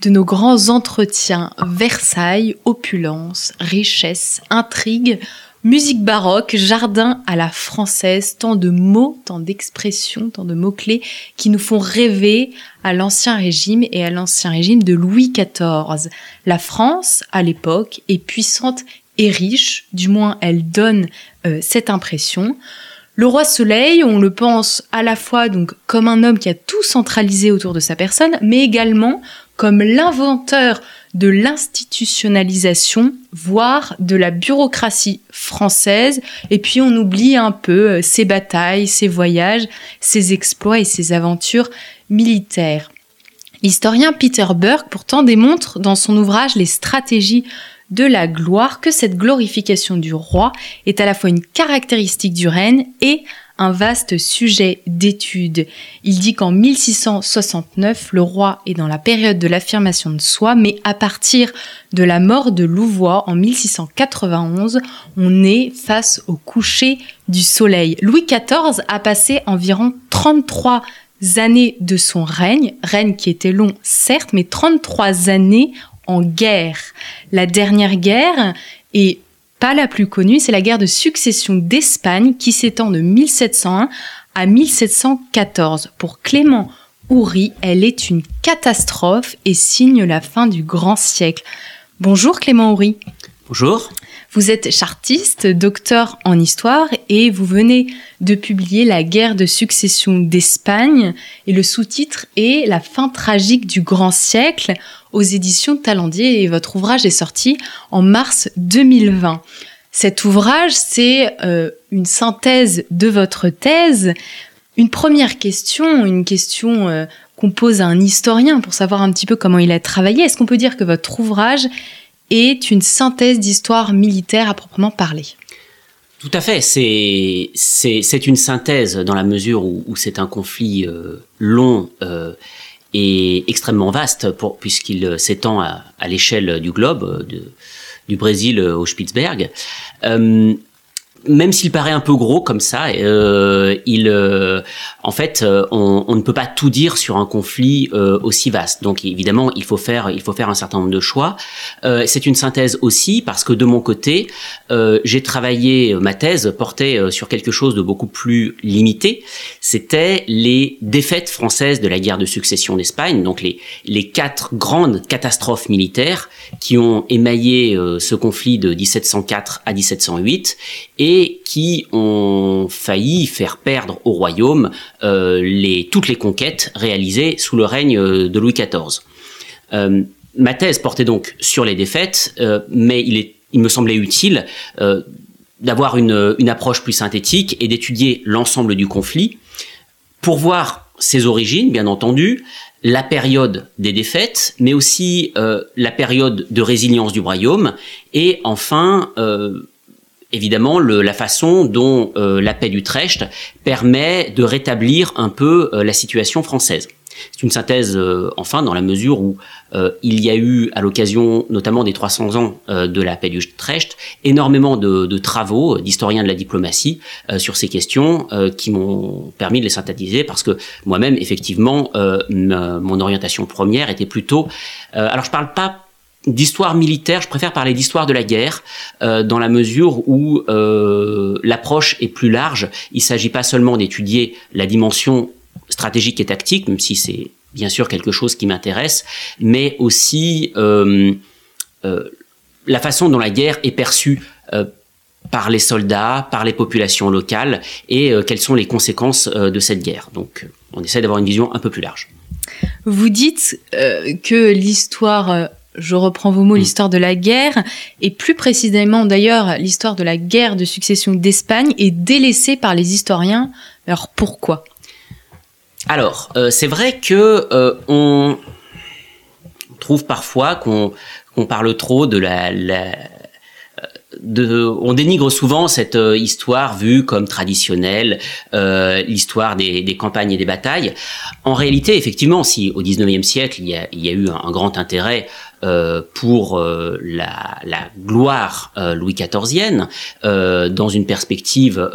de nos grands entretiens Versailles, opulence, richesse, intrigue, musique baroque, jardin à la française, tant de mots, tant d'expressions, tant de mots-clés qui nous font rêver à l'ancien régime et à l'ancien régime de Louis XIV. La France, à l'époque, est puissante et riche, du moins elle donne euh, cette impression. Le roi Soleil, on le pense à la fois donc comme un homme qui a tout centralisé autour de sa personne, mais également comme l'inventeur de l'institutionnalisation, voire de la bureaucratie française. Et puis on oublie un peu euh, ses batailles, ses voyages, ses exploits et ses aventures militaires. L'historien Peter Burke pourtant démontre dans son ouvrage Les stratégies de la gloire que cette glorification du roi est à la fois une caractéristique du règne et un vaste sujet d'étude. Il dit qu'en 1669, le roi est dans la période de l'affirmation de soi, mais à partir de la mort de Louvois en 1691, on est face au coucher du soleil. Louis XIV a passé environ 33 années de son règne, règne qui était long certes, mais 33 années en guerre. La dernière guerre est pas la plus connue, c'est la guerre de succession d'Espagne qui s'étend de 1701 à 1714. Pour Clément Houry, elle est une catastrophe et signe la fin du grand siècle. Bonjour Clément Houry. Bonjour. Vous êtes chartiste, docteur en histoire et vous venez de publier La guerre de succession d'Espagne et le sous-titre est La fin tragique du grand siècle aux éditions Talendier et votre ouvrage est sorti en mars 2020. Cet ouvrage, c'est euh, une synthèse de votre thèse. Une première question, une question euh, qu'on pose à un historien pour savoir un petit peu comment il a travaillé. Est-ce qu'on peut dire que votre ouvrage est une synthèse d'histoire militaire à proprement parler tout à fait, c'est une synthèse dans la mesure où, c'est un conflit euh, long euh, et extrêmement vaste puisqu'il s'étend à, l'échelle du globe, du Brésil au Spitzberg. Euh, même s'il paraît un peu gros comme ça, euh, il, euh, en fait, euh, on, on, ne peut pas tout dire sur un conflit euh, aussi vaste. Donc évidemment, il faut faire, il faut faire un certain nombre de choix. Euh, c'est une synthèse aussi parce que de mon côté, j'ai travaillé ma thèse portait sur quelque chose de beaucoup plus limité. C'était les défaites françaises de la guerre de succession d'Espagne, donc les les quatre grandes catastrophes militaires qui ont émaillé ce conflit de 1704 à 1708 et qui ont failli faire perdre au royaume euh, toutes les conquêtes réalisées sous le règne euh, de Louis XIV. Euh, ma thèse portait donc sur les défaites, mais il, me semblait utile d'avoir une, approche plus synthétique et d'étudier l'ensemble du conflit pour voir ses origines, bien entendu, la période des défaites, mais aussi la période de résilience du royaume, et enfin évidemment le, la façon dont euh, la paix d'Utrecht permet de rétablir un peu euh, la situation française. C'est une synthèse, euh, enfin, dans la mesure où euh, il y a eu, à l'occasion notamment des 300 ans euh, de la paix d'Utrecht, énormément de, de travaux d'historiens de la diplomatie sur ces questions qui m'ont permis de les synthétiser parce que moi-même, effectivement, mon orientation première était plutôt... alors, je parle pas d'histoire militaire, je préfère parler d'histoire de la guerre, euh, dans la mesure où euh, l'approche est plus large. Il ne s'agit pas seulement d'étudier la dimension stratégique et tactique, même si c'est bien sûr quelque chose qui m'intéresse, mais aussi euh, la façon dont la guerre est perçue par les soldats, par les populations locales, et quelles sont les conséquences de cette guerre. Donc on essaie d'avoir une vision un peu plus large. Vous dites que l'histoire je reprends vos mots, mm. l'histoire de la guerre, et plus précisément d'ailleurs l'histoire de la guerre de succession d'Espagne est délaissée par les historiens. Alors pourquoi? Alors, euh, c'est vrai que euh, on trouve parfois qu'on parle trop de la, la, de, on dénigre souvent cette histoire vue comme traditionnelle, l'histoire des, des, campagnes et des batailles. En réalité, effectivement, si au XIXe siècle il y, a, il y a eu un, grand intérêt euh, pour euh, la, la, gloire euh, Louis XIVienne, dans une perspective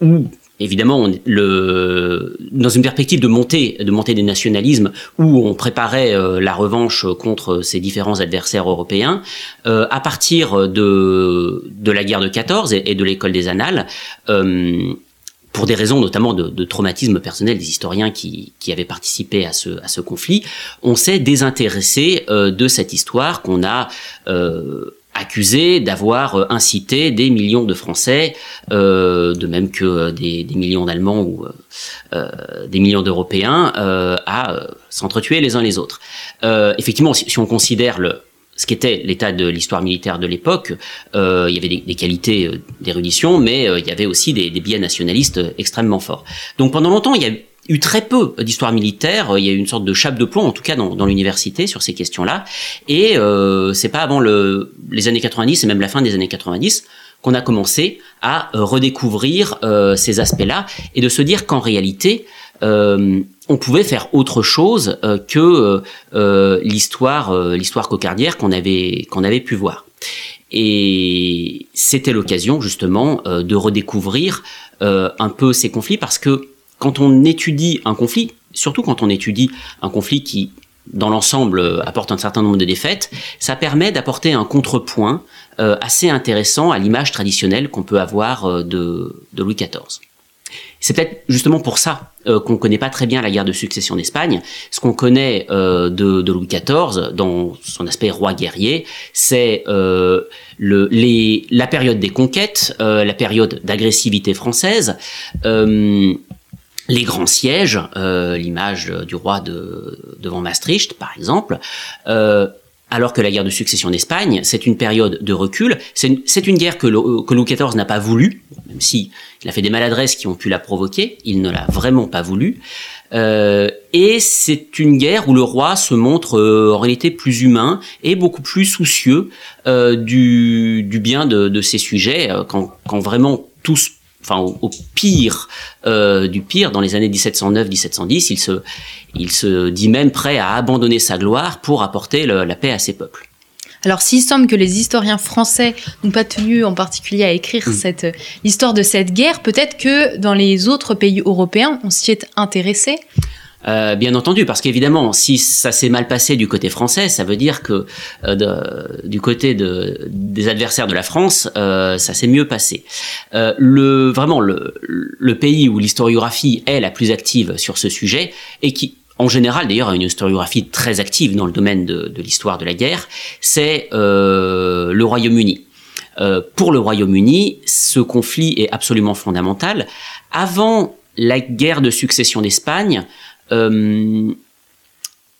où évidemment, on, le, dans une perspective de montée, de montée des nationalismes, où on préparait la revanche contre ces différents adversaires européens, euh, à partir de, de la guerre de 14 et, et de l'école des annales, euh, pour des raisons notamment de, de, traumatisme personnel des historiens qui, qui avaient participé à ce, à ce conflit, on s'est désintéressé euh, de cette histoire qu'on a euh, accusé d'avoir euh, incité des millions de Français, euh, de même que des, des millions d'Allemands ou euh, des millions d'Européens, euh, à s'entretuer les uns les autres. effectivement, si, on considère le, ce qu'était l'état de l'histoire militaire de l'époque. Euh, il y avait des, des qualités euh, d'érudition, mais euh, il y avait aussi des, des, biais nationalistes extrêmement forts. Donc pendant longtemps, il y a eu très peu d'histoire militaire. Il y a eu une sorte de chape de plomb, en tout cas dans, dans l'université, sur ces questions-là. Et euh, c'est pas avant le, les années 90 et même la fin des années 90 qu'on a commencé à redécouvrir euh, ces aspects-là et de se dire qu'en réalité, euh, on pouvait faire autre chose euh, que euh, euh l'histoire euh, l'histoire cocardière qu'on avait qu'on avait pu voir. Et c'était l'occasion justement de redécouvrir un peu ces conflits parce que quand on étudie un conflit, surtout quand on étudie un conflit qui dans l'ensemble apporte un certain nombre de défaites, ça permet d'apporter un contrepoint assez intéressant à l'image traditionnelle qu'on peut avoir de, de Louis XIV. C'est peut-être justement pour ça euh, qu'on ne connaît pas très bien la guerre de succession d'Espagne. Ce qu'on connaît euh, de, Louis XIV, dans son aspect roi guerrier, c'est euh, la période des conquêtes, euh, la période d'agressivité française, euh, les grands sièges, l'image du roi de, devant Maastricht, par exemple alors que la guerre de succession d'Espagne, c'est une période de recul. C'est une, une, guerre que, le, que Louis XIV n'a pas voulu, même si il a fait des maladresses qui ont pu la provoquer. Il ne l'a vraiment pas voulu. Euh, et c'est une guerre où le roi se montre euh, en réalité plus humain et beaucoup plus soucieux euh, du, du, bien de, de ses sujets, euh, quand, quand vraiment tous enfin au, au pire euh, du pire, dans les années 1709-1710, il se, il se dit même prêt à abandonner sa gloire pour apporter le, la paix à ses peuples. Alors, s'il semble que les historiens français n'ont pas tenu en particulier à écrire mmh. cette l'histoire de cette guerre, peut-être que dans les autres pays européens, on s'y est intéressé. Euh, bien entendu, parce qu'évidemment, si ça s'est mal passé du côté français, ça veut dire que euh, de, du côté de, des adversaires de la France, euh, ça s'est mieux passé. Euh, le, vraiment, le, le pays où l'historiographie est la plus active sur ce sujet, et qui, en général d'ailleurs a une historiographie très active dans le domaine de, de l'histoire de la guerre, c'est euh, le Royaume-Uni. Pour le Royaume-Uni, ce conflit est absolument fondamental. Avant la guerre de succession d'Espagne,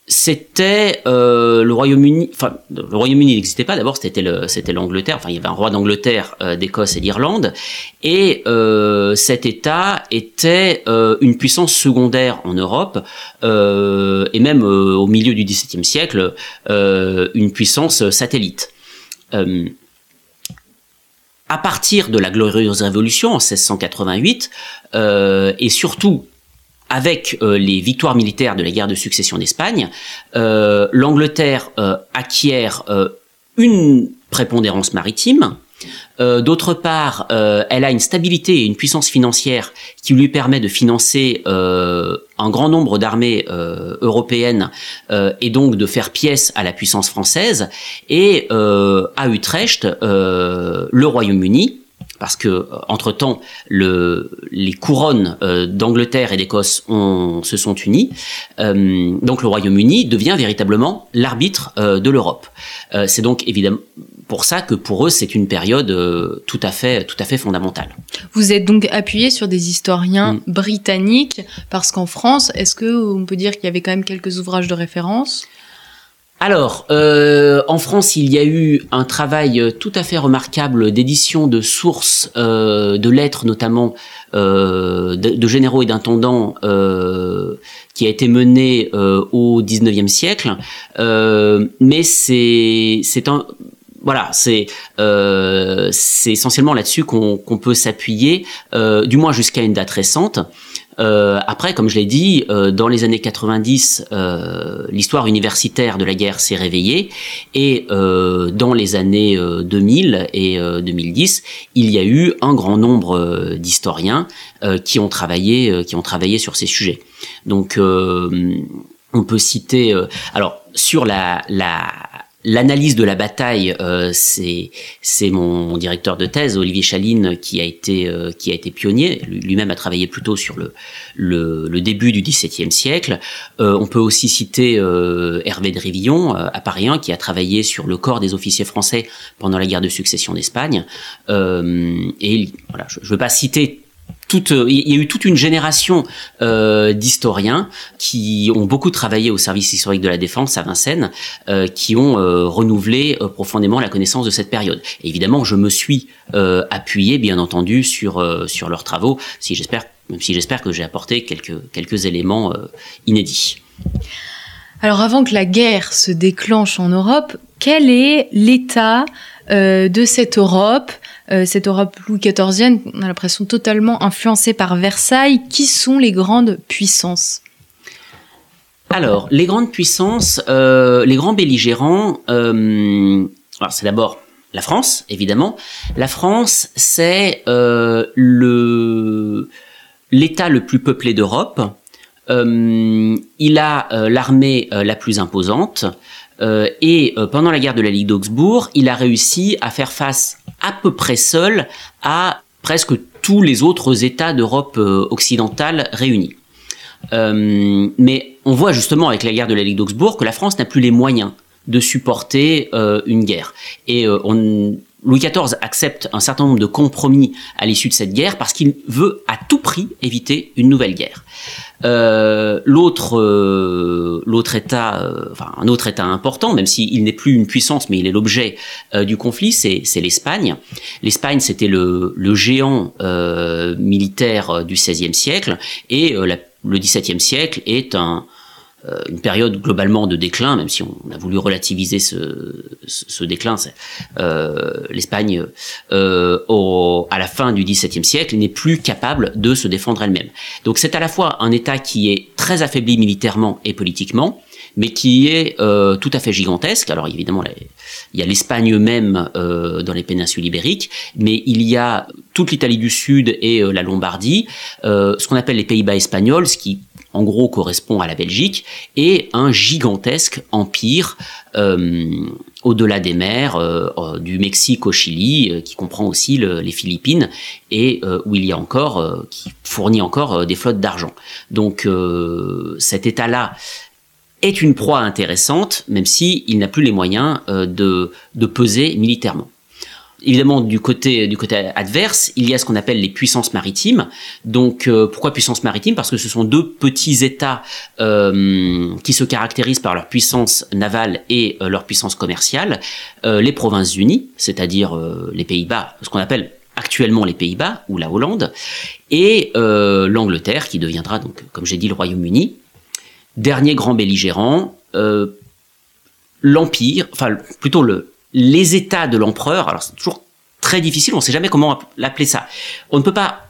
c'était euh, le Royaume-Uni. Enfin, le Royaume-Uni n'existait pas. D'abord, c'était le, c'était l'Angleterre. Enfin, il y avait un roi d'Angleterre, euh, d'Écosse et d'Irlande, et euh, cet État était euh, une puissance secondaire en Europe euh, et même au milieu du XVIIe siècle, une puissance satellite. à partir de la glorieuse révolution en 1688 et surtout avec euh, les victoires militaires de la guerre de succession d'Espagne, euh, l'Angleterre euh, acquiert une prépondérance maritime. D'autre part, elle a une stabilité et une puissance financière qui lui permet de financer un grand nombre d'armées européennes et donc de faire pièce à la puissance française. Et à Utrecht, le Royaume-Uni, parce que euh, entre temps le, les couronnes euh, d'Angleterre et d'Écosse se sont unies. Euh, donc le Royaume-Uni devient véritablement l'arbitre euh, de l'Europe. C'est donc évidemment pour ça que pour eux c'est une période tout à fait tout à fait fondamentale. Vous êtes donc appuyé sur des historiens mmh. britanniques parce qu'en France, est-ce que on peut dire qu'il y avait quand même quelques ouvrages de référence? Alors, euh, en France, il y a eu un travail tout à fait remarquable d'édition de sources, euh, de lettres notamment, euh, de, généraux et d'intendants, euh, qui a été mené euh, au 19e siècle. Euh, mais c'est un voilà, c'est euh, essentiellement là-dessus qu'on peut s'appuyer, euh, du moins jusqu'à une date récente. Euh, après, comme je l'ai dit, euh, dans les années 90, euh, l'histoire universitaire de la guerre s'est réveillée, et euh, dans les années 2000 et 2010, il y a eu un grand nombre d'historiens qui ont travaillé, qui ont travaillé sur ces sujets. Donc, on peut citer, alors sur la, la L'analyse de la bataille, euh, c'est mon, directeur de thèse Olivier Chaline qui a été euh, qui a été pionnier. Lui-même a travaillé plutôt sur le début du XVIIe siècle. Euh, on peut aussi citer Hervé de Rivillon à Paris 1 qui a travaillé sur le corps des officiers français pendant la guerre de succession d'Espagne. et voilà, je ne veux pas citer euh, il y a eu toute une génération euh, d'historiens qui ont beaucoup travaillé au service historique de la défense à Vincennes, euh, qui ont renouvelé profondément la connaissance de cette période. évidemment, je me suis appuyé, bien entendu, sur sur leurs travaux. Si j'espère, même si j'espère que j'ai apporté quelques quelques éléments inédits. Alors, avant que la guerre se déclenche en Europe, quel est l'état de cette Europe cette Europe Louis XIVienne, on a l'impression totalement influencée par Versailles. Qui sont les grandes puissances? Alors, les grandes puissances, euh, les grands belligérants, euh, c'est d'abord la France, évidemment. La France, c'est l'État le plus peuplé d'Europe. il a l'armée la plus imposante. Euh, et euh, pendant la guerre de la Ligue d'Augsbourg, il a réussi à faire face à peu près seul à presque tous les autres États d'Europe euh, occidentale réunis. mais on voit justement avec la guerre de la Ligue d'Augsbourg que la France n'a plus les moyens de supporter une guerre. Et on, Louis XIV accepte un certain nombre de compromis à l'issue de cette guerre parce qu'il veut à tout prix éviter une nouvelle guerre. Euh, l'autre, euh, l'autre État, euh, enfin un autre État important, même s'il n'est plus une puissance, mais il est l'objet du conflit, c'est, l'Espagne. L'Espagne, c'était le, le géant militaire du XVIe siècle, et le XVIIe siècle est un, euh, une période globalement de déclin, même si on a voulu relativiser ce, déclin. Euh, L'Espagne, euh, à la fin du XVIIe siècle, n'est plus capable de se défendre elle-même. Donc c'est à la fois un État qui est très affaibli militairement et politiquement, mais qui est euh, tout à fait gigantesque. Alors évidemment, il y a l'Espagne même euh, dans les péninsules ibériques, mais il y a toute l'Italie du Sud et euh, la Lombardie, ce qu'on appelle les Pays-Bas espagnols, ce qui en gros correspond à la Belgique, et un gigantesque empire au-delà des mers, du Mexique au Chili, qui comprend aussi les Philippines, et où il y a encore, qui fournit encore des flottes d'argent. Donc cet État-là est une proie intéressante, même si il n'a plus les moyens euh, de peser militairement. Évidemment, du côté, du côté adverse, il y a ce qu'on appelle les puissances maritimes. Donc, euh, pourquoi puissance maritime Parce que ce sont deux petits États euh, qui se caractérisent par leur puissance navale et leur puissance commerciale. les Provinces-Unies, c'est-à-dire les Pays-Bas, ce qu'on appelle actuellement les Pays-Bas ou la Hollande, et l'Angleterre, qui deviendra donc, comme j'ai dit, le Royaume-Uni. Dernier grand belligérant, euh, l'empire, enfin plutôt le, les États de l'empereur. Alors c'est toujours très difficile, on ne sait jamais comment l'appeler ça. On ne peut pas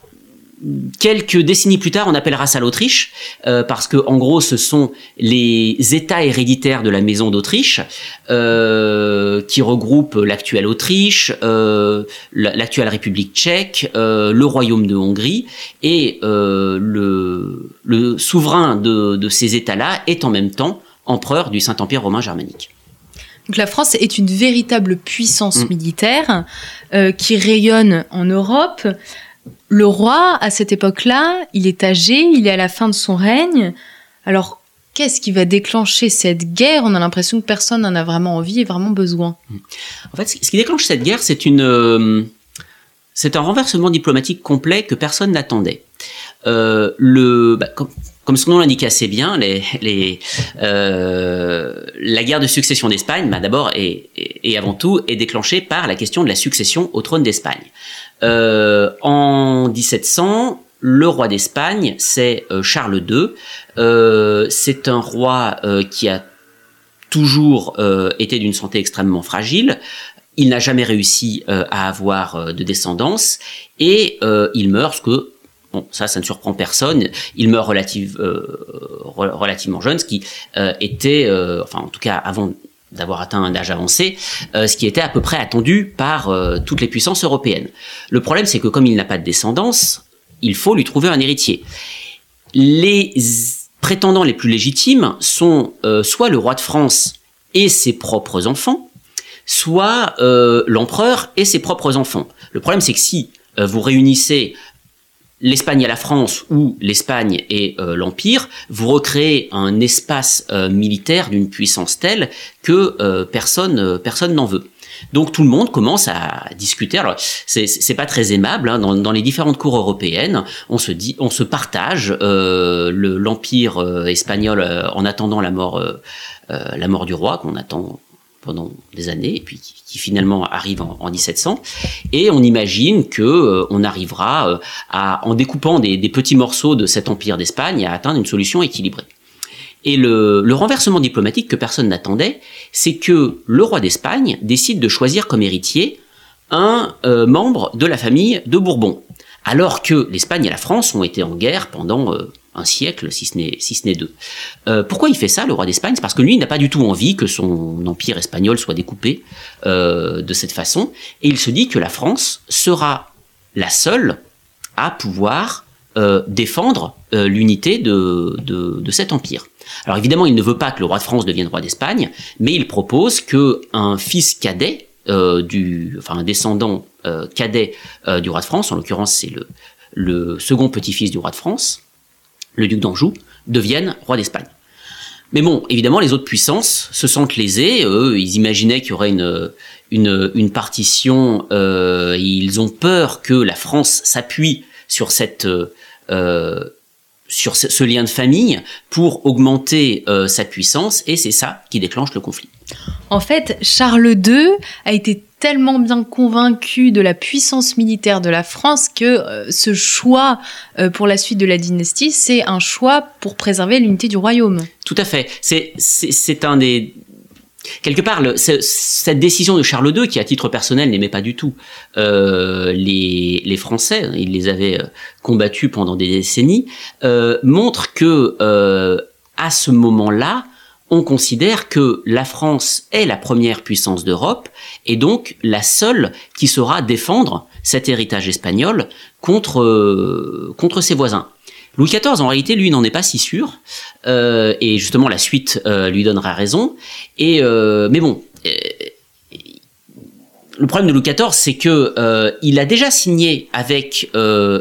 Quelques décennies plus tard, on appellera ça l'Autriche, euh, parce que en gros, ce sont les États héréditaires de la maison d'Autriche euh, qui regroupent l'actuelle Autriche, euh, l'actuelle République tchèque, le Royaume de Hongrie, et le, le, souverain de, de ces États-là est en même temps empereur du Saint-Empire romain germanique. Donc la France est une véritable puissance mm. militaire qui rayonne en Europe. Le roi, à cette époque-là, il est âgé, il est à la fin de son règne. Alors, qu'est-ce qui va déclencher cette guerre? On a l'impression que personne n'en a vraiment envie et vraiment besoin. En fait, ce qui déclenche cette guerre, c'est une, euh, c'est un renversement diplomatique complet que personne n'attendait. Euh, le, bah, comme, son nom l'indique assez bien, les, euh, la guerre de succession d'Espagne, bah, d'abord et, et, avant tout, est déclenchée par la question de la succession au trône d'Espagne. Euh, en 1700, le roi d'Espagne, c'est euh, Charles II. Euh, c'est un roi qui a toujours été d'une santé extrêmement fragile. il n'a jamais réussi à avoir de descendance et il meurt ce que Ça, ça ne surprend personne. Il meurt relative, relativement jeune, ce qui était, enfin, en tout cas, avant d'avoir atteint un âge avancé, ce qui était à peu près attendu par toutes les puissances européennes. Le problème, c'est que comme il n'a pas de descendance, il faut lui trouver un héritier. Les prétendants les plus légitimes sont euh, soit le roi de France et ses propres enfants, soit euh, l'empereur et ses propres enfants. Le problème, c'est que si euh, vous réunissez l'Espagne et la France ou l'Espagne et l'Empire, vous recréez un espace militaire d'une puissance telle que personne personne n'en veut. Donc tout le monde commence à discuter. Alors c'est pas très aimable hein. dans, les différentes cours européennes. On se dit, on se partage euh, l'empire euh, espagnol euh, en attendant la mort, la mort du roi qu'on attend pendant des années et puis qui, finalement arrive en, 1700 et on imagine que on arrivera à en découpant des, petits morceaux de cet empire d'Espagne à atteindre une solution équilibrée. Et le, renversement diplomatique que personne n'attendait, c'est que le roi d'Espagne décide de choisir comme héritier un euh, membre de la famille de Bourbon, alors que l'Espagne et la France ont été en guerre pendant euh, un siècle, si ce n'est si deux. Euh, pourquoi il fait ça, le roi d'Espagne? C'est parce que lui, il n'a pas du tout envie que son empire espagnol soit découpé de cette façon, et il se dit que la France sera la seule à pouvoir défendre l'unité de, de cet empire. Alors évidemment, il ne veut pas que le roi de France devienne roi d'Espagne, mais il propose que un fils cadet euh, du, enfin un descendant euh, cadet euh, du roi de France, en l'occurrence c'est le second petit-fils du roi de France, le duc d'Anjou, devienne roi d'Espagne. Mais bon, évidemment, les autres puissances se sentent lésées. Eux, ils imaginaient qu'il y aurait une, une, partition. Euh, ils ont peur que la France s'appuie sur cette euh, sur ce, lien de famille pour augmenter euh, sa puissance et c'est ça qui déclenche le conflit. En fait, Charles II a été tellement bien convaincu de la puissance militaire de la France que euh, ce choix euh, pour la suite de la dynastie, c'est un choix pour préserver l'unité du royaume. Tout à fait. C'est un des, Quelque part, cette décision de Charles II, qui à titre personnel n'aimait pas du tout euh, les, Français, il les avait combattus pendant des décennies, montre que à ce moment-là, on considère que la France est la première puissance d'Europe et donc la seule qui saura défendre cet héritage espagnol contre contre ses voisins. Louis XIV, en réalité, lui, n'en est pas si sûr, euh, et justement, la suite euh, lui donnera raison. Et euh, mais bon, le problème de Louis XIV, c'est que il a déjà signé avec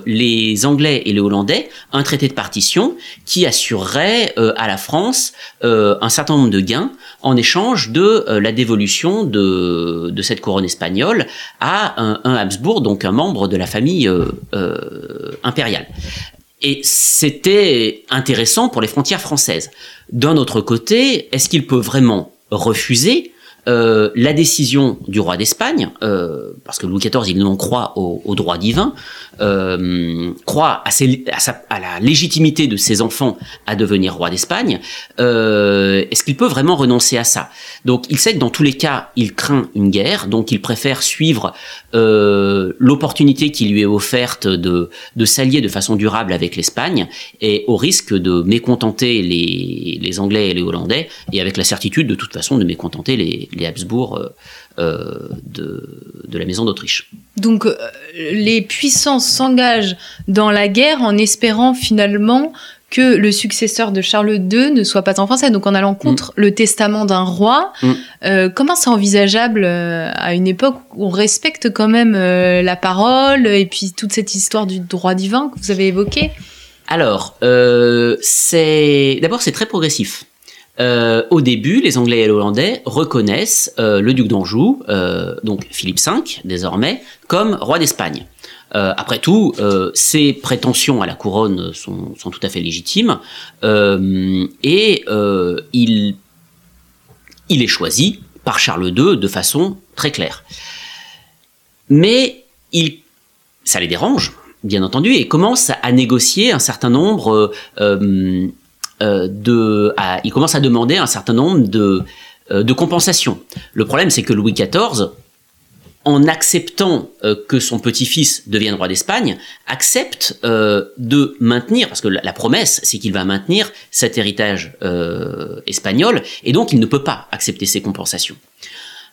les Anglais et les Hollandais un traité de partition qui assurerait à la France un certain nombre de gains en échange de la dévolution de, de, cette couronne espagnole à un, un, Habsbourg, donc un membre de la famille impériale. Et c'était intéressant pour les frontières françaises. D'un autre côté, est-ce qu'il peut vraiment refuser euh, la décision du roi d'Espagne, euh, parce que Louis XIV, il non croit au, droit divin, euh, croit à, à, la légitimité de ses enfants à devenir roi d'Espagne, est-ce qu'il peut vraiment renoncer à ça? Donc il sait que dans tous les cas, il craint une guerre, donc il préfère suivre l'opportunité qui lui est offerte de, de s'allier de façon durable avec l'Espagne, et au risque de mécontenter les, les Anglais et les Hollandais, et avec la certitude de toute façon de mécontenter les, les Habsbourg euh, euh, de, la maison d'Autriche. Donc euh, les puissances s'engagent dans la guerre en espérant finalement que le successeur de Charles II ne soit pas en français, donc en allant contre mm. le testament d'un roi. Mm. comment c'est envisageable à une époque où on respecte quand même la parole et puis toute cette histoire du droit divin que vous avez évoqué Alors, c'est d'abord c'est très progressif. Euh, au début, les Anglais et les Hollandais reconnaissent euh, le duc d'Anjou, euh, donc Philippe V désormais, comme roi d'Espagne. après tout, ses prétentions à la couronne sont, tout à fait légitimes et il, est choisi par Charles II de façon très claire. Mais ça les dérange, bien entendu, et commence à négocier un certain nombre euh, de, il commence à demander un certain nombre de, euh, de compensations. Le problème, c'est que Louis XIV en acceptant euh, que son petit-fils devienne roi d'Espagne, accepte de maintenir, parce que la, promesse, c'est qu'il va maintenir cet héritage espagnol, et donc il ne peut pas accepter ces compensations.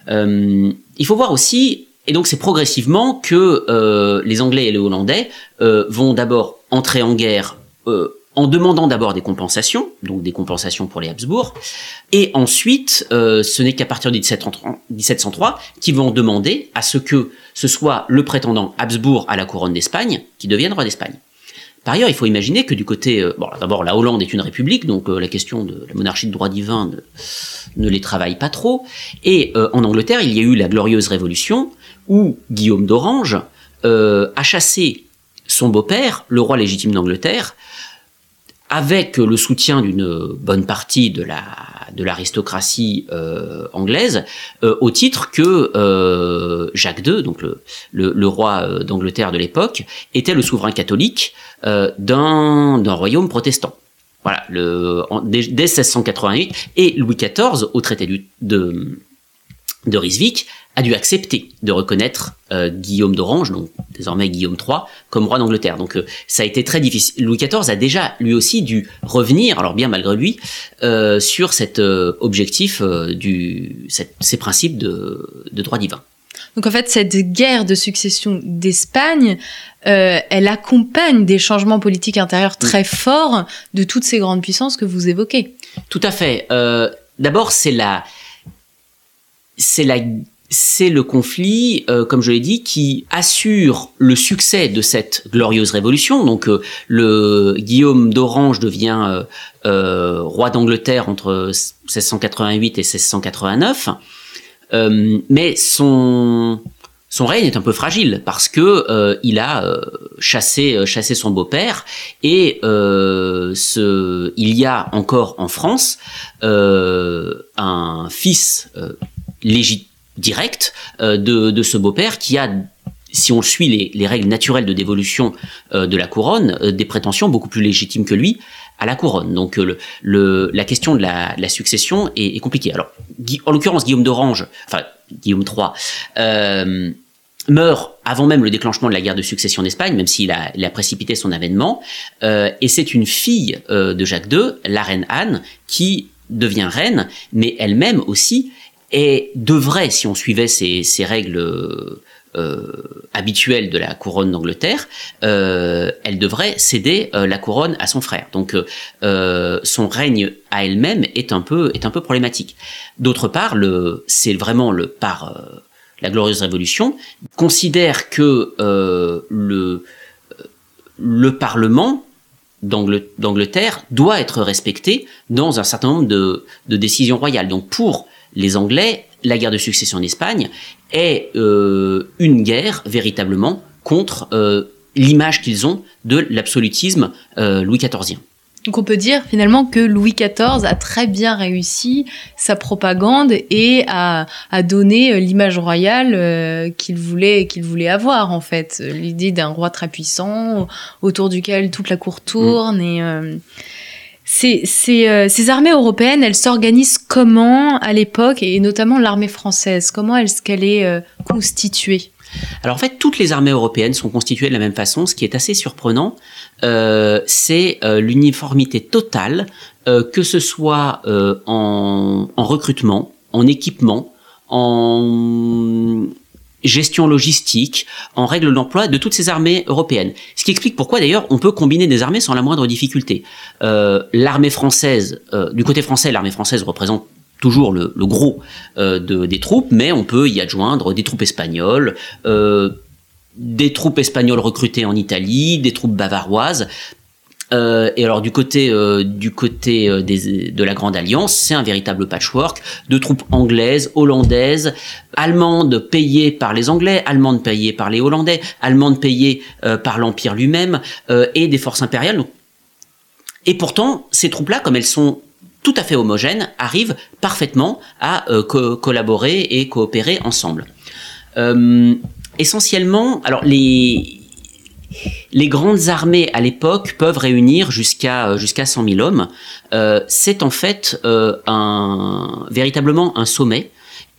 il faut voir aussi, et donc c'est progressivement que les Anglais et les Hollandais vont d'abord entrer en guerre en demandant d'abord des compensations, donc des compensations pour les Habsbourg, et ensuite, euh, ce n'est qu'à partir de 1703 qu'ils vont demander à ce que ce soit le prétendant Habsbourg à la couronne d'Espagne qui devienne roi d'Espagne. Par ailleurs, il faut imaginer que du côté, euh, bon, d'abord la Hollande est une république, donc euh, la question de la monarchie de droit divin ne, les travaille pas trop, et en Angleterre, il y a eu la glorieuse révolution où Guillaume d'Orange a chassé son beau-père, le roi légitime d'Angleterre, avec le soutien d'une bonne partie de la de l'aristocratie euh, anglaise, euh, au titre que euh, Jacques II, donc le, le, roi d'Angleterre de l'époque, était le souverain catholique d'un royaume protestant. Voilà, le, dès, 1688, et Louis XIV, au traité de, de Ryswick, a dû accepter de reconnaître euh, Guillaume d'Orange, donc désormais Guillaume III, comme roi d'Angleterre. Donc euh, ça a été très difficile. Louis XIV a déjà lui aussi dû revenir, alors bien malgré lui, euh, sur cet objectif du ces principes de, de, droit divin. Donc en fait, cette guerre de succession d'Espagne, elle accompagne des changements politiques intérieurs très forts de toutes ces grandes puissances que vous évoquez. Tout à fait. D'abord, c'est la c'est la c'est le conflit, euh, comme je l'ai dit, qui assure le succès de cette glorieuse révolution. Donc, euh, le Guillaume d'Orange devient euh, roi d'Angleterre entre 1688 et 1689, mais son son règne est un peu fragile parce que il a chassé chassé son beau-père et ce, il y a encore en France un fils légitime direct euh, de, de, ce beau-père qui a si on suit les, les règles naturelles de dévolution euh, de la couronne, euh, des prétentions beaucoup plus légitimes que lui à la couronne. Donc le, le la question de la, succession est, compliquée. Alors, en l'occurrence, Guillaume d'Orange, enfin Guillaume III, meurt avant même le déclenchement de la guerre de succession d'Espagne, même s'il il a précipité son avènement. et c'est une fille de Jacques II, la reine Anne, qui devient reine, mais elle-même aussi et devrait, si on suivait ces, règles euh, habituelles de la couronne d'Angleterre, euh, elle devrait céder euh, la couronne à son frère. Donc son règne à elle-même est un peu problématique. D'autre part, c'est vraiment par la glorieuse révolution considère que le le Parlement d'Angleterre doit être respecté dans un certain nombre de, de décisions royales. Donc pour les Anglais, la guerre de succession en Espagne est euh, une guerre véritablement contre euh, l'image qu'ils ont de l'absolutisme euh, Louis XIVien. Donc on peut dire finalement que Louis XIV a très bien réussi sa propagande et a, a donné l'image royale qu'il voulait qu'il voulait avoir en fait, l'idée d'un roi très puissant autour duquel toute la cour tourne et ces, euh, ces, armées européennes, elles s'organisent comment à l'époque, et notamment l'armée française? Comment est-ce qu'elle est euh, constituée? Alors en fait, toutes les armées européennes sont constituées de la même façon. Ce qui est assez surprenant, euh, c'est l'uniformité totale, que ce soit en, en, recrutement, en équipement, en gestion logistique, en règle d'emploi de toutes ces armées européennes. Ce qui explique pourquoi d'ailleurs on peut combiner des armées sans la moindre difficulté. Euh, l'armée française, euh, du côté français, l'armée française représente toujours le, gros euh, de, des troupes, mais on peut y adjoindre des troupes espagnoles, des troupes espagnoles recrutées en Italie, des troupes bavaroises. Euh, et alors du côté euh, du côté euh, de la Grande Alliance, c'est un véritable patchwork de troupes anglaises, hollandaises, allemandes payées par les Anglais, allemandes payées par les Hollandais, allemandes payées par l'Empire lui-même et des forces impériales. Et pourtant, ces troupes-là, comme elles sont tout à fait homogènes, arrivent parfaitement à collaborer et coopérer ensemble. essentiellement, alors les les grandes armées à l'époque peuvent réunir jusqu'à euh, jusqu'à 100 000 hommes. Euh, c'est en fait euh, un, véritablement un sommet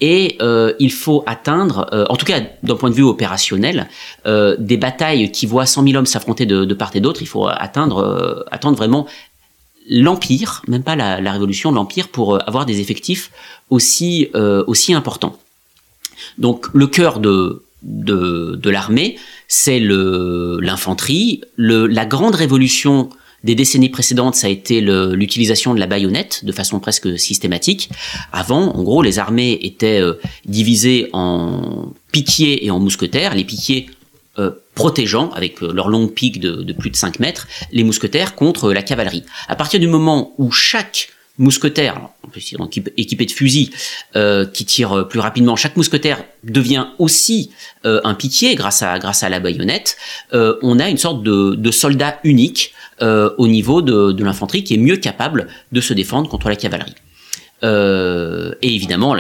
et euh, il faut atteindre, euh, en tout cas d'un point de vue opérationnel, euh, des batailles qui voient 100 000 hommes s'affronter de, part et d'autre. Il faut atteindre, attendre vraiment l'empire, même pas la, la révolution, l'empire pour avoir des effectifs aussi aussi importants. Donc le cœur de, de l'armée, c'est l'infanterie. La grande révolution des décennies précédentes, ça a été l'utilisation de la baïonnette de façon presque systématique. Avant, en gros, les armées étaient euh, divisées en piquiers et en mousquetaires. Les piquiers euh, protégeant, avec euh, leur longue de, de, plus de 5 mètres, les mousquetaires contre la cavalerie. À partir du moment où chaque mousquetaire, en plus équipé de fusils, euh, qui tire plus rapidement. Chaque mousquetaire devient aussi euh, un piquier grâce à grâce à la baïonnette. Euh, on a une sorte de, de soldat unique euh, au niveau de, de l'infanterie qui est mieux capable de se défendre contre la cavalerie. Euh, et évidemment,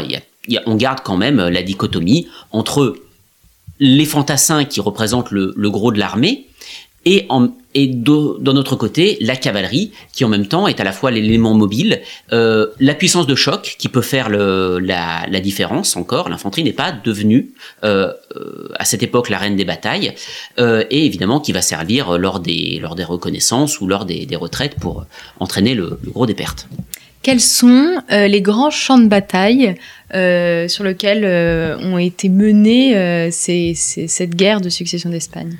on garde quand même la dichotomie entre les fantassins qui représentent le, le gros de l'armée et, en, et d'un autre côté la cavalerie qui en même temps est à la fois l'élément mobile, euh, la puissance de choc qui peut faire la, différence encore. L'infanterie n'est pas devenue euh, euh, à cette époque la reine des batailles et évidemment qui va servir lors des, lors des reconnaissances ou lors des, retraites pour entraîner le, gros des pertes. Quels sont les grands champs de bataille sur lesquels ont été menés ces, ces, cette guerre de succession d'Espagne?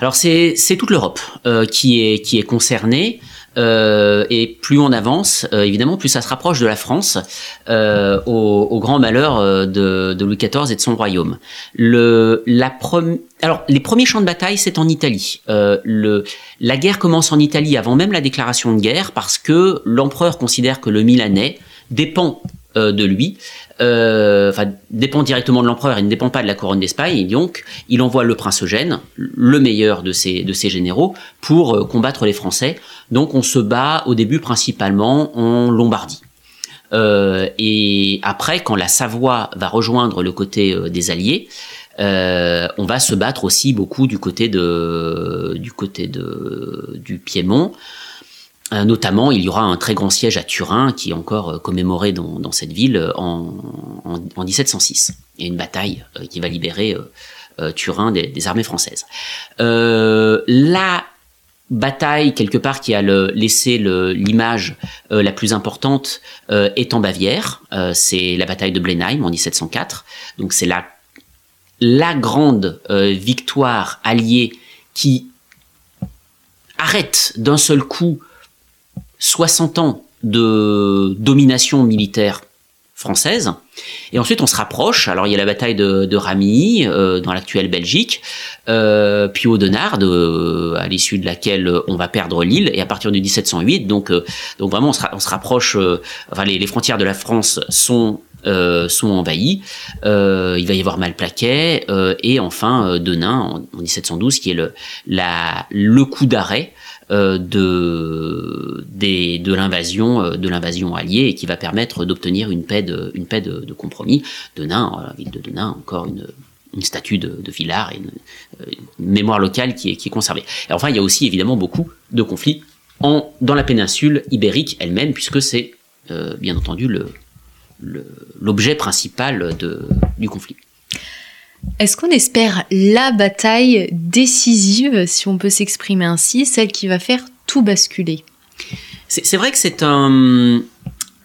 Alors c'est toute l'Europe euh, qui, est, qui est concernée. Euh, et plus on avance, euh, évidemment, plus ça se rapproche de la France, euh, au, au, grand malheur euh, de, de, Louis XIV et de son royaume. Le, la Alors, les premiers champs de bataille, c'est en Italie. Euh, le, la guerre commence en Italie avant même la déclaration de guerre, parce que l'empereur considère que le Milanais dépend euh, de lui, euh, dépend directement de l'empereur et ne dépend pas de la couronne d'Espagne. Et donc, il envoie le prince Eugène, le meilleur de ses généraux, pour euh, combattre les Français. Donc, on se bat au début principalement en Lombardie. Euh, et après, quand la Savoie va rejoindre le côté des Alliés, on va se battre aussi beaucoup du côté du Piémont. Euh, notamment, il y aura un très grand siège à Turin qui est encore euh, commémoré dans, cette ville euh, en, en, en, 1706. Il y a une bataille qui va libérer Turin des, armées françaises. la bataille quelque part qui a laissé l'image la plus importante est en Bavière. c'est la bataille de Blenheim en 1704. Donc c'est la grande victoire alliée qui arrête d'un seul coup 60 ans de domination militaire française. Et ensuite, on se rapproche. Alors, il y a la bataille de, de Ramilly, euh, dans l'actuelle Belgique, euh, puis Audenard, euh, à l'issue de laquelle on va perdre l'île, et à partir du 1708, donc, euh, donc vraiment, on se, rapproche, euh, enfin, les, les, frontières de la France sont euh, sont envahies. Il va y avoir Malplaquet et enfin Denain en, en, 1712 qui est le, la, le coup d'arrêt l'invasion euh, de l'invasion alliée et qui va permettre d'obtenir une paix de, compromis. Denain, la ville de Denain, encore une, statue de, de Villars et une, euh, mémoire locale qui est, conservée. Et enfin, il y a aussi évidemment beaucoup de conflits dans la péninsule ibérique elle-même, puisque c'est euh, bien entendu l'objet principal du conflit. Est-ce qu'on espère la bataille décisive, si on peut s'exprimer ainsi, celle qui va faire tout basculer? C'est vrai que c'est un...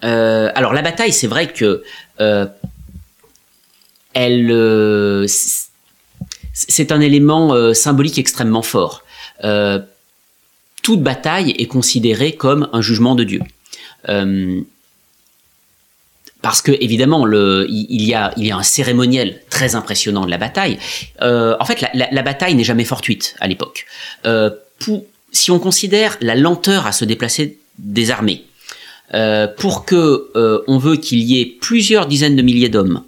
Euh, alors la bataille, c'est vrai que... Euh, elle... Euh, c'est un élément symbolique extrêmement fort. Toute bataille est considérée comme un jugement de Dieu. Parce que évidemment il, y a, un cérémoniel très impressionnant de la bataille. Euh, en fait, la, bataille n'est jamais fortuite à l'époque. Euh, si on considère la lenteur à se déplacer des armées, euh, pour que on veut qu'il y ait plusieurs dizaines de milliers d'hommes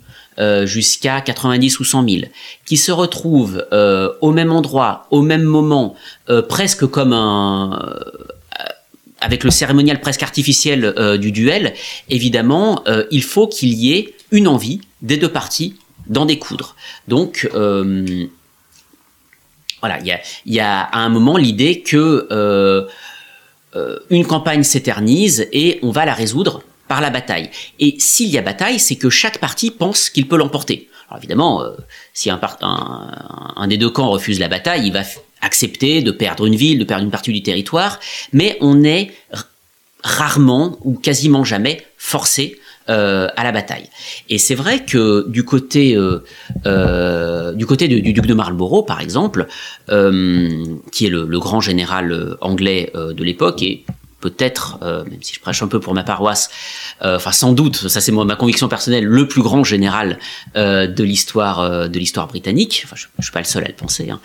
jusqu'à 90 ou 100 000, qui se retrouvent au même endroit, au même moment, presque comme un, avec le cérémonial presque artificiel euh, du duel, évidemment, euh, il faut qu'il y ait une envie des deux parties d'en découdre. Donc, euh, voilà, il y a, à un moment l'idée que une campagne s'éternise et on va la résoudre par la bataille. Et s'il y a bataille, c'est que chaque parti pense qu'il peut l'emporter. Alors évidemment, si un, un, des deux camps refuse la bataille, il va accepter de perdre une ville, de perdre une partie du territoire, mais on est rarement ou quasiment jamais forcé euh, à la bataille. Et c'est vrai que du côté euh, euh, du côté du, duc de Marlborough, par exemple, qui est le, le, grand général anglais de l'époque et peut-être, euh, même si je prêche un peu pour ma paroisse, euh, enfin sans doute, ça c'est ma conviction personnelle, le plus grand général euh, de l'histoire de l'histoire britannique. Enfin, je, je, suis pas le seul à le penser. Hein.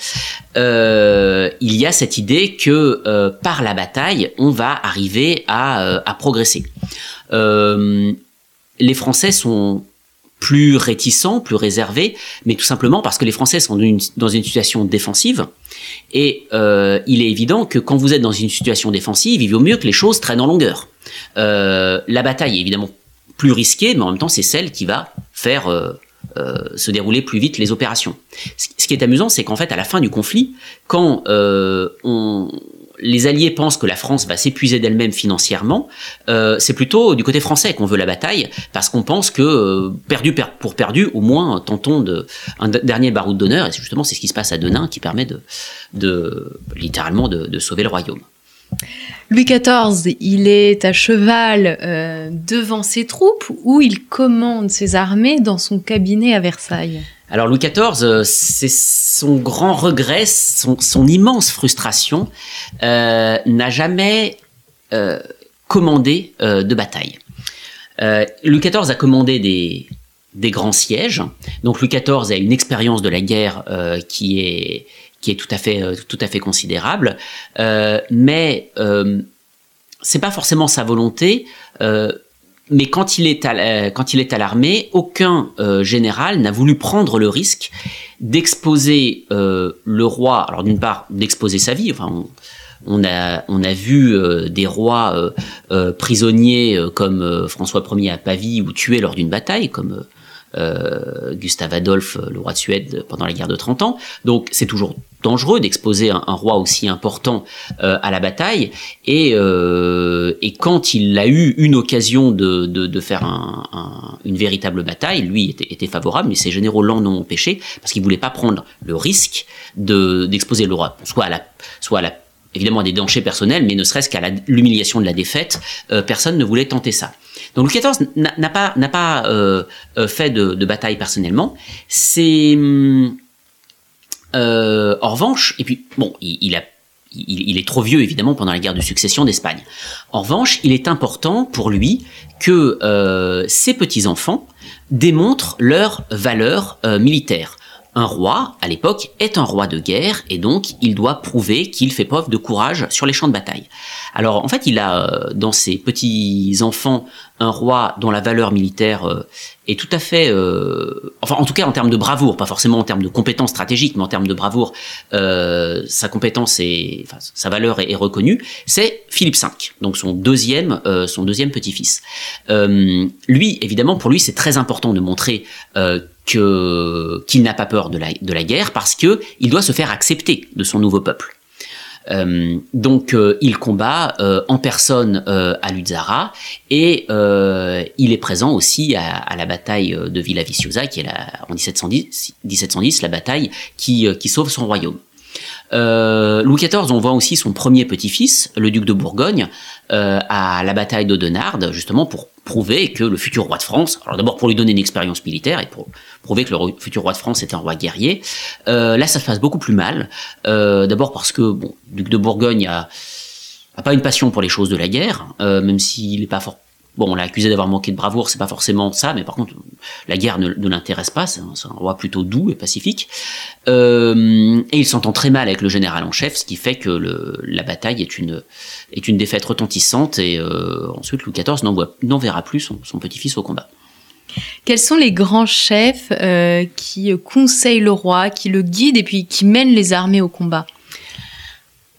il y a cette idée que par la bataille, on va arriver à, à progresser. les Français sont plus réticents, plus réservés, mais tout simplement parce que les Français sont dans une situation défensive. Et euh, il est évident que quand vous êtes dans une situation défensive, il vaut mieux que les choses traînent en longueur. Euh, la bataille est évidemment plus risquée, mais en même temps, c'est celle qui va faire euh, se dérouler plus vite les opérations. Ce qui est amusant, c'est qu'en fait, à la fin du conflit, quand on, les Alliés pensent que la France va s'épuiser d'elle-même financièrement, euh, c'est plutôt du côté français qu'on veut la bataille, parce qu'on pense que euh, perdu pour perdu, au moins tentons de, un dernier baroud d'honneur, et justement c'est ce qui se passe à Denain qui permet de, littéralement de, sauver le royaume. Louis XIV, il est à cheval euh, devant ses troupes ou il commande ses armées dans son cabinet à Versailles Alors Louis XIV, euh, c'est son grand regret, son, immense frustration, euh, n'a jamais euh, commandé de bataille. Louis XIV a commandé des, grands sièges. Donc Louis XIV a une expérience de la guerre qui est tout à fait, tout à fait considérable. Mais c'est pas forcément sa volonté. Euh, mais quand il est à, quand il est à l'armée, aucun euh, général n'a voulu prendre le risque d'exposer le roi. Alors d'une part, d'exposer sa vie. On a, on a vu des rois prisonniers comme François Ier à Pavie ou tués lors d'une bataille, comme euh, Gustave Adolphe, le roi de Suède, pendant la guerre de 30 ans. Donc c'est toujours dangereux d'exposer un, roi aussi important euh, à la bataille. Et, euh, et, quand il a eu une occasion de, de, de faire un, un, une véritable bataille, lui était, était, favorable, mais ses généraux l'en ont empêché parce qu'il voulait pas prendre le risque de d'exposer le roi, soit à la, soit à la évidemment à des dangers personnels, mais ne serait-ce qu'à l'humiliation de la défaite, euh, personne ne voulait tenter ça. Donc Louis XIV n'a pas, n'a pas euh, euh, fait de, bataille personnellement. C'est euh, en revanche, et puis bon, il, a il, est trop vieux évidemment pendant la guerre de succession d'Espagne. En revanche, il est important pour lui que ses petits enfants démontrent leur valeur militaire. Un roi, à l'époque, est un roi de guerre et donc il doit prouver qu'il fait preuve de courage sur les champs de bataille. Alors en fait, il a euh, dans ses petits enfants un roi dont la valeur militaire euh, est tout à fait, euh, enfin en tout cas en termes de bravoure, pas forcément en termes de compétences stratégiques, mais en termes de bravoure, euh, sa compétence et enfin, sa valeur est, reconnue. C'est Philippe V, donc son deuxième, euh, son deuxième petit-fils. Euh, lui, évidemment, pour lui, c'est très important de montrer que qu'il n'a pas peur de la, de la guerre parce que il doit se faire accepter de son nouveau peuple. Euh, donc euh, il combat euh, en personne à Luzzara et il est présent aussi à, à, la bataille de Villa Viciosa qui est la, en 1710, 1710 la bataille qui, qui sauve son royaume. Euh, Louis XIV, on voit aussi son premier petit-fils, le duc de Bourgogne, euh, à la bataille d'Audenarde, justement pour prouver que le futur roi de France, alors d'abord pour lui donner une expérience militaire et pour prouver que le futur roi de France est un roi guerrier, euh, là ça se passe beaucoup plus mal. Euh, d'abord parce que, bon, duc de Bourgogne a, a pas une passion pour les choses de la guerre, euh, même s'il n'est pas fort Bon, on l'a accusé d'avoir manqué de bravoure, c'est pas forcément ça, mais par contre, la guerre ne, l'intéresse pas, c'est un, roi plutôt doux et pacifique. Euh, et il s'entend très mal avec le général en chef, ce qui fait que le, la bataille est une, est une défaite retentissante, et euh, ensuite Louis XIV n'en verra plus son petit-fils au combat. Quels sont les grands chefs euh, qui conseillent le roi, qui le guident et puis qui mènent les armées au combat?